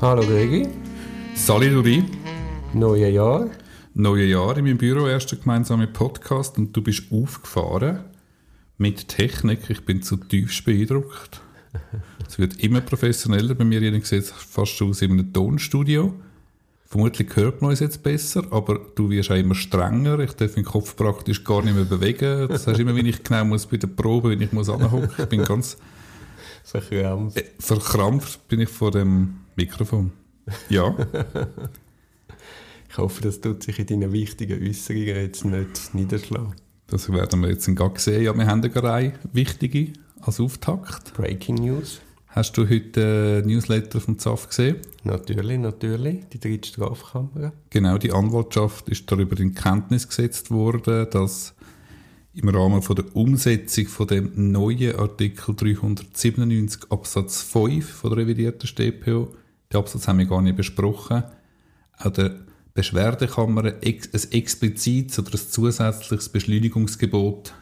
Hallo Gregi. Salut Duri. Neues Jahr. Neues Jahr in meinem Büro, erster gemeinsame Podcast und du bist aufgefahren mit Technik. Ich bin zutiefst beeindruckt. Es wird immer professioneller. Bei mir sieht es fast aus in einem Tonstudio. Vermutlich hört man uns jetzt besser, aber du wirst auch immer strenger. Ich darf meinen Kopf praktisch gar nicht mehr bewegen. Das heißt immer, wenn ich genau muss bei der Probe, wenn ich muss anhocken. Ich bin ganz verkrampft. Äh, verkrampft bin ich vor dem Mikrofon. Ja. ich hoffe, das tut sich in deinen wichtigen Äußerungen jetzt nicht niederschlagen. Das werden wir jetzt in Gang sehen. Ja, wir haben eine Reihe wichtige als Auftakt. Breaking News. Hast du heute Newsletter vom ZAF gesehen? Natürlich, natürlich. Die dritte Strafkammer. Genau, die Anwaltschaft ist darüber in Kenntnis gesetzt worden, dass im Rahmen von der Umsetzung von dem neuen Artikel 397 Absatz 5 von der revidierten StPO, den Absatz haben wir gar nicht besprochen, auch der Beschwerdekammer ein explizites oder ein zusätzliches Beschleunigungsgebot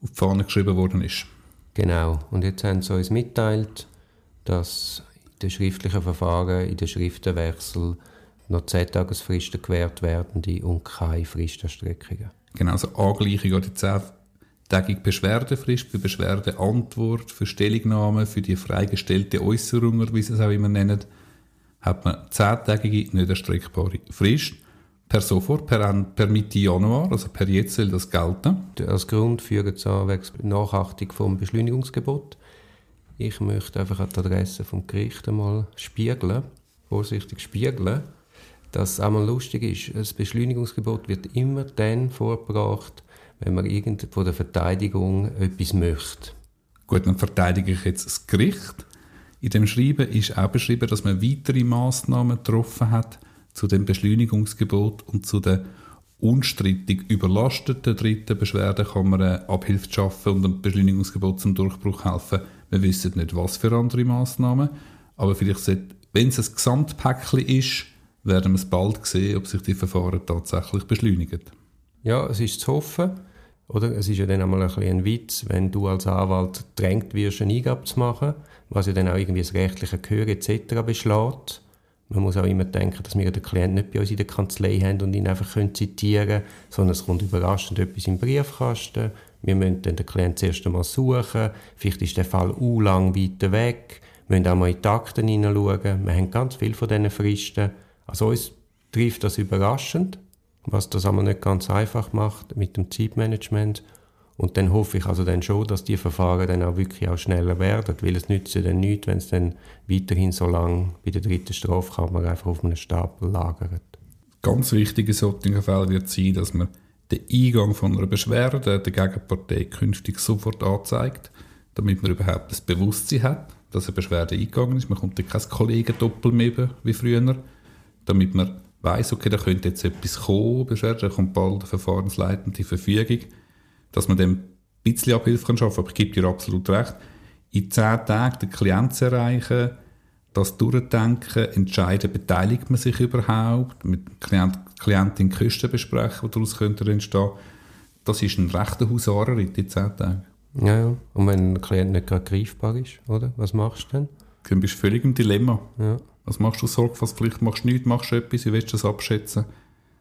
auf die Fahne geschrieben worden ist. Genau. Und jetzt haben sie uns mitteilt, dass in den schriftlichen Verfahren, in den Schriftenwechsel noch 10 Tagesfristen gewährt werden und keine Fristerstreckungen. Genau, also Angleichung an die 10-tägige Beschwerdefrist für Beschwerdeantwort, für Stellungnahme, für die freigestellte Äußerung, wie sie es auch immer nennen, hat man 10-tägige nicht erstreckbare Frist. Per sofort, per, per Mitte Januar, also per jetzt soll das gelten. Als Grund führen sie an Nachachtung vom Beschleunigungsgebot. Ich möchte einfach an die Adresse vom Gericht einmal spiegeln, vorsichtig spiegeln, dass es einmal lustig ist. Das Beschleunigungsgebot wird immer dann vorgebracht, wenn man irgend von der Verteidigung etwas möchte. Gut, dann verteidige ich jetzt das Gericht. In dem Schreiben ist auch beschrieben, dass man weitere Maßnahmen getroffen hat, zu dem Beschleunigungsgebot und zu der unstrittig überlasteten dritten Beschwerdekammer Abhilfe zu schaffen und dem Beschleunigungsgebot zum Durchbruch helfen. Wir wissen nicht, was für andere Maßnahmen, aber vielleicht, sollte, wenn es ein Gesamtpäckchen ist, werden wir es bald sehen, ob sich die Verfahren tatsächlich beschleunigen. Ja, es ist zu hoffen. Oder? Es ist ja dann einmal ein, ein Witz, wenn du als Anwalt drängt wirst, eine Eingabe zu machen, was ja dann auch irgendwie das rechtliche Gehör etc. beschlägt. Man muss auch immer denken, dass wir den Klienten nicht bei uns in der Kanzlei haben und ihn einfach zitieren können, sondern es kommt überraschend etwas im Briefkasten. Wir müssen dann den Klienten zuerst einmal suchen. Vielleicht ist der Fall u lang weiter weg. Wir müssen auch mal in die Akten hineinschauen. Wir haben ganz viel von diesen Fristen. Also uns trifft das überraschend, was das aber nicht ganz einfach macht mit dem Zeitmanagement. Und dann hoffe ich also dann schon, dass die Verfahren dann auch wirklich auch schneller werden, weil es nützt ja dann nichts, wenn es dann weiterhin so lange bei der dritten Strafkammer einfach auf einem Stapel lagert. Ganz wichtig in solchen Fällen wird sein, dass man den Eingang von einer Beschwerde der Gegenpartei künftig sofort anzeigt, damit man überhaupt das Bewusstsein hat, dass eine Beschwerde eingegangen ist. Man kommt dann kein Kollegendoppel mehr wie früher, damit man weiß, okay, da könnte jetzt etwas kommen, Beschwerde, kommt bald eine verfahrensleitende Verfügung dass man dem ein bisschen Abhilfe kann schaffen kann. Aber ich gebe dir absolut recht. In zehn Tagen den Klienten zu erreichen, das Durchdenken, entscheiden, beteiligt man sich überhaupt, mit dem Klient, Klientin Kosten besprechen, die daraus könnte entstehen das ist ein rechter Husarerritt in zehn Tagen. Ja, ja. Und wenn der Klient nicht gerade greifbar ist, oder? Was machst du dann? Dann bist du völlig im Dilemma. Ja. Was machst du Sorgfaltspflicht? Machst du nichts, machst du etwas, wie willst du das abschätzen?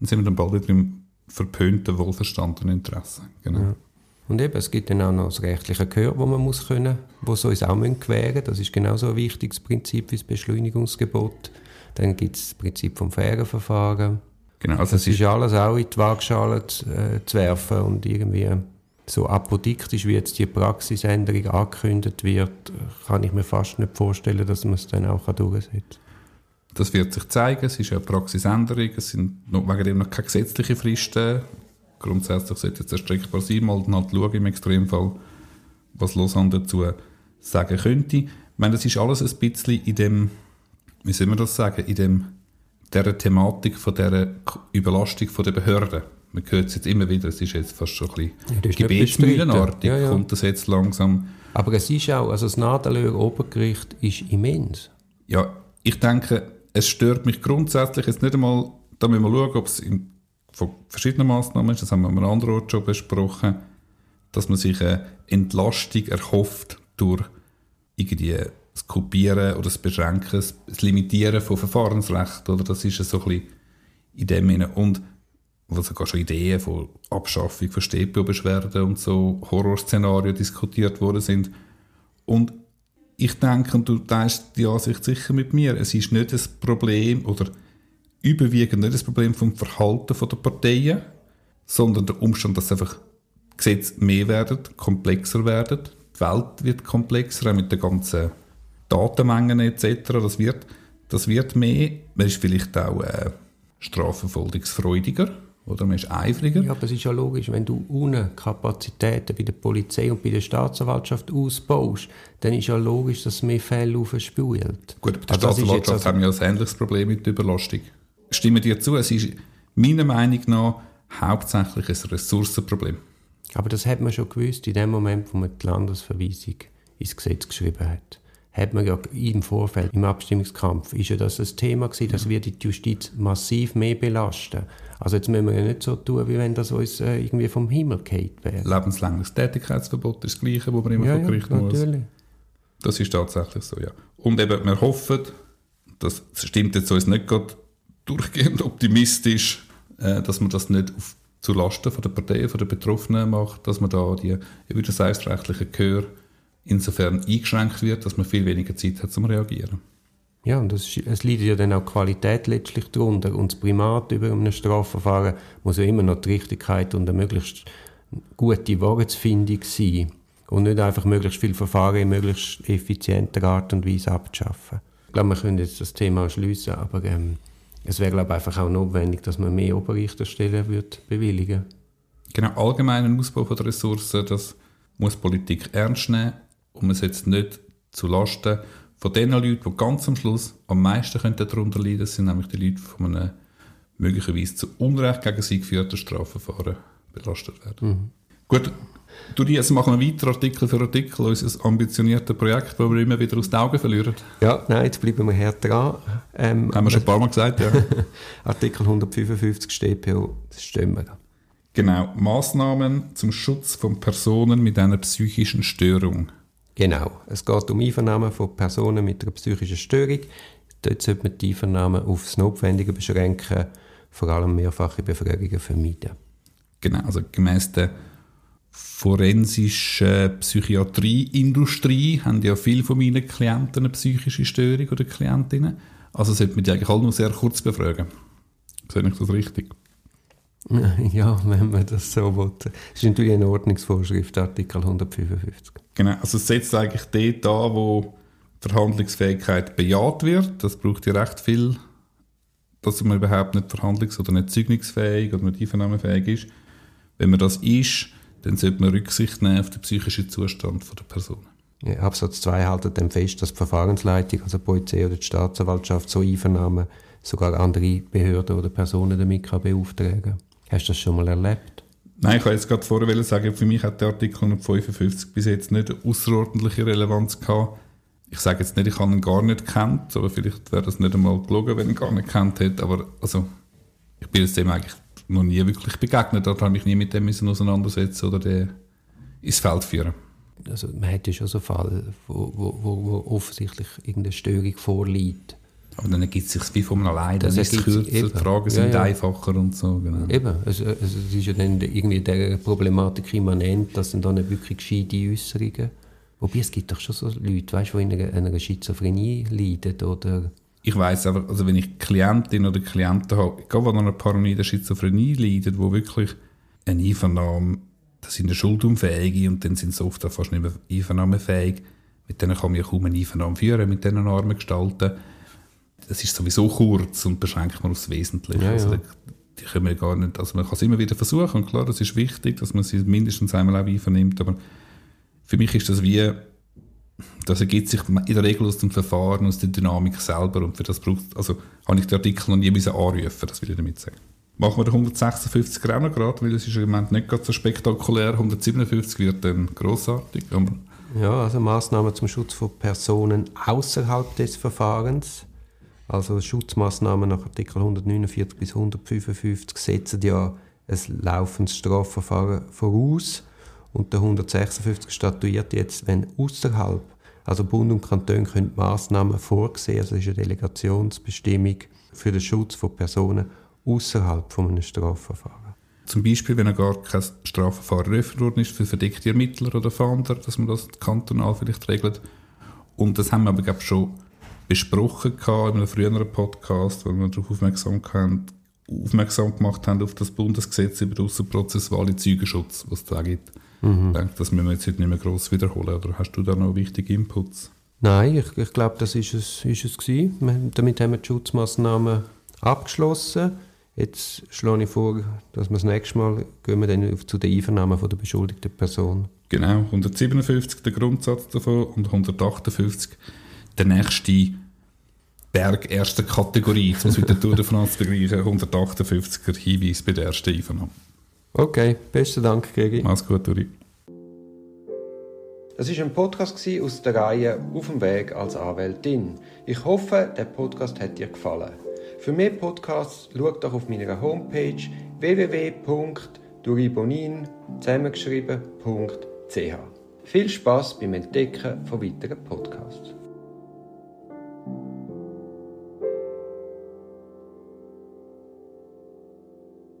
Dann sind wir dann bald wieder im verpönten, wohlverstandenen Interesse. Genau. Ja. Und eben, es gibt dann auch noch das rechtliche Gehör, das man muss können, wo so uns auch gewähren Das ist genauso ein wichtiges Prinzip wie das Beschleunigungsgebot. Dann gibt es das Prinzip vom fairen Verfahren. Genau, also das ist alles auch in die Waagschale zu, äh, zu werfen und irgendwie so apodiktisch, wie jetzt die Praxisänderung angekündigt wird, kann ich mir fast nicht vorstellen, dass man es dann auch durchsetzen kann. Das wird sich zeigen. Es ist eine Praxisänderung. Es sind noch, wegen dem noch keine gesetzlichen Fristen. Grundsätzlich sollte es erstreckbar sein. Mal dann halt schauen im Extremfall, was Lausanne dazu sagen könnte. Ich meine, das ist alles ein bisschen in dem, wie soll man das sagen, in dem, dieser Thematik von dieser Überlastung der Behörden. Man hört es jetzt immer wieder, es ist jetzt fast schon ein bisschen ja, gebetsmühlenartig, ja, ja. kommt das jetzt langsam. Aber es ist auch, also das Nadelöhr Obergericht ist immens. Ja, ich denke, es stört mich grundsätzlich jetzt nicht einmal, da müssen wir schauen, ob es in, von verschiedenen Massnahmen ist, das haben wir an einem anderen Ort schon besprochen, dass man sich eine Entlastung erhofft durch irgendwie das Kopieren oder das Beschränken, das Limitieren von Verfahrensrecht, oder? Das ist so ein bisschen in dem Sinne. Und wo sogar schon Ideen von Abschaffung von StPO-Beschwerden und so Horrorszenarien diskutiert worden sind. Und ich denke, und du teilst die Ansicht sicher mit mir, es ist nicht das Problem oder überwiegend nicht das Problem vom Verhalten der Parteien, sondern der Umstand, dass einfach Gesetze mehr werden, komplexer werden, die Welt wird komplexer, auch mit den ganzen Datenmengen etc. Das wird, das wird mehr. Man ist vielleicht auch äh, strafverfolgungsfreudiger oder man ist eifriger. Ja, aber es ist ja logisch, wenn du ohne Kapazitäten bei der Polizei und bei der Staatsanwaltschaft ausbaust, dann ist ja logisch, dass mehr Fälle aufspült. Gut, bei der also Staatsanwaltschaft also haben wir ja ein ähnliches Problem mit der Überlastung. Stimme dir zu, es ist meiner Meinung nach hauptsächlich ein Ressourcenproblem. Aber das hat man schon gewusst in dem Moment, wo man die Landesverweisung ins Gesetz geschrieben hat hat man ja im Vorfeld, im Abstimmungskampf, ist ja das ein Thema gewesen, dass wir die Justiz massiv mehr belasten. Also jetzt müssen wir ja nicht so tun, wie wenn das uns äh, irgendwie vom Himmel geht wäre. Lebenslanges Tätigkeitsverbot ist das Gleiche, wo man immer ja, vor Gericht ja, natürlich. muss. Das ist tatsächlich so, ja. Und eben, wir hoffen, das stimmt jetzt uns nicht gerade durchgehend optimistisch, äh, dass man das nicht auf, zulasten von der Parteien, von der Betroffenen macht, dass man da die, wie du sagst, rechtliche Gehör insofern eingeschränkt wird, dass man viel weniger Zeit hat zum Reagieren. Ja, und das, es leidet ja dann auch die Qualität letztlich darunter. Und das Primat über einem Strafverfahren muss ja immer noch die Richtigkeit und eine möglichst gute Wahrheitsfindung sein. Und nicht einfach möglichst viele Verfahren in möglichst effizienter Art und Weise abzuschaffen. Ich glaube, wir können jetzt das Thema schließen, aber ähm, es wäre glaube ich, einfach auch notwendig, dass man mehr Oberrichterstellen wird bewilligen Genau, allgemeinen Ausbau der Ressourcen, das muss Politik ernst nehmen und man setzt nicht zu Lasten von den Leuten, die ganz am Schluss am meisten darunter leiden könnten, sind nämlich die Leute von einem möglicherweise zu Unrecht gegen sie geführten Strafverfahren belastet werden. Mhm. Gut, du jetzt machen wir weiter Artikel für Artikel, unser ambitioniertes Projekt, das wir immer wieder aus den Augen verlieren. Ja, nein, jetzt bleiben wir her dran. Ähm, Haben wir schon ein paar Mal gesagt, ja. Artikel 155 StPO, das stimmt. Genau, Maßnahmen zum Schutz von Personen mit einer psychischen Störung. Genau. Es geht um Einvernahmen von Personen mit einer psychischen Störung. Dort sollte man die Einvernahmen auf das Notwendige beschränken, vor allem mehrfache Befragungen vermeiden. Genau, also gemäß der forensischen Psychiatrieindustrie haben ja viele von meinen Klienten eine psychische Störung oder Klientinnen. Also sollte man die eigentlich alle nur sehr kurz befragen. Sehe ich das richtig? Ja, wenn man das so will. Das ist natürlich eine Ordnungsvorschrift, Artikel 155. Genau, also es setzt eigentlich dort an, wo Verhandlungsfähigkeit bejaht wird. Das braucht ja recht viel, dass man überhaupt nicht verhandlungs- oder nicht zeugungsfähig oder nicht einvernahmefähig ist. Wenn man das ist, dann sollte man Rücksicht nehmen auf den psychischen Zustand der Person. Ja, Absatz 2 haltet dann fest, dass die Verfahrensleitung, also die Polizei oder die Staatsanwaltschaft, so Einvernahmen sogar andere Behörden oder Personen damit kann beauftragen Hast du das schon mal erlebt? Nein, ich wollte jetzt gerade vorher sagen, für mich hat der Artikel 155 bis jetzt nicht eine außerordentliche Relevanz gehabt. Ich sage jetzt nicht, ich habe ihn gar nicht kennt, aber vielleicht wäre das nicht einmal gelogen, wenn ich ihn gar nicht kennt hätte. Aber also, ich bin jetzt dem eigentlich noch nie wirklich begegnet. Da habe ich mich nie mit dem müssen auseinandersetzen oder den ins Feld führen. Also man hat ja schon so Fälle, wo, wo, wo offensichtlich irgendeine Störung vorliegt aber dann gibt es sich wie von alleine, dann ist es kürzer, die Fragen sind ja, ja. einfacher und so. Genau. Eben, es, es, es ist ja dann irgendwie der Problematik immanent, dass dann da nicht wirklich gescheite Äußerungen. Wobei es gibt doch schon so Leute, weißt, die in einer, einer Schizophrenie leiden oder... Ich weiß einfach, also wenn ich Klientin oder Klienten habe, egal an einer paranoiden Schizophrenie leiden, wo wirklich eine Einvernahme, das sind Schuldunfähige und dann sind sie oft auch fast nicht mehr einvernahmefähig, mit denen kann man ja kaum eine Einvernahme führen, mit diesen armen Gestalten es ist sowieso kurz und beschränkt man aufs Wesentliche. Ja, also, ja. die können wir gar nicht, also man kann es immer wieder versuchen und klar, das ist wichtig, dass man sie mindestens einmal auch vernimmt, aber für mich ist das wie, das ergibt sich in der Regel aus dem Verfahren, aus der Dynamik selber und für das braucht, also habe ich den Artikel noch nie müssen anrufen, das will ich damit sagen. Machen wir den 156 auch noch gerade, weil es ist im Moment nicht ganz so spektakulär. 157 wird dann grossartig. ja, also Maßnahmen zum Schutz von Personen außerhalb des Verfahrens. Also Schutzmaßnahmen nach Artikel 149 bis 155 setzen ja ein laufendes Strafverfahren voraus und der 156 statuiert jetzt, wenn außerhalb, also Bund und Kanton können Maßnahmen vorsehen, also ist eine Delegationsbestimmung für den Schutz von Personen außerhalb von einem Strafverfahren. Zum Beispiel, wenn er gar kein Strafverfahren eröffnet worden ist für verdeckte Ermittler oder Fahnder, dass man das kantonal vielleicht regelt. Und das haben wir aber glaube ich, schon besprochen in einem früheren Podcast, weil wir darauf aufmerksam, haben, aufmerksam gemacht haben auf das Bundesgesetz über den außerprozessualen Zeugenschutz, was es da gibt. Mhm. Ich denke, das müssen wir jetzt nicht mehr gross wiederholen. Oder hast du da noch wichtige Inputs? Nein, ich, ich glaube, das ist es, ist es gewesen. Damit haben wir die Schutzmaßnahmen abgeschlossen. Jetzt schlage ich vor, dass wir das nächste Mal gehen wir dann zu den Einvernahmen von der beschuldigten Person. Genau, 157 der Grundsatz davon und 158 der nächste Berg erster Kategorie, um es mit der Tour de France zu vergleichen, 158er Hinweis bei der ersten Einvernahme. Okay, besten Dank, Gregi. Mach's gut, Uri. Das war ein Podcast aus der Reihe Auf dem Weg als Anwältin. Ich hoffe, der Podcast hat dir gefallen. Für mehr Podcasts schau doch auf meiner Homepage www.duribonin zusammengeschrieben.ch. Viel Spaß beim Entdecken von weiteren Podcasts.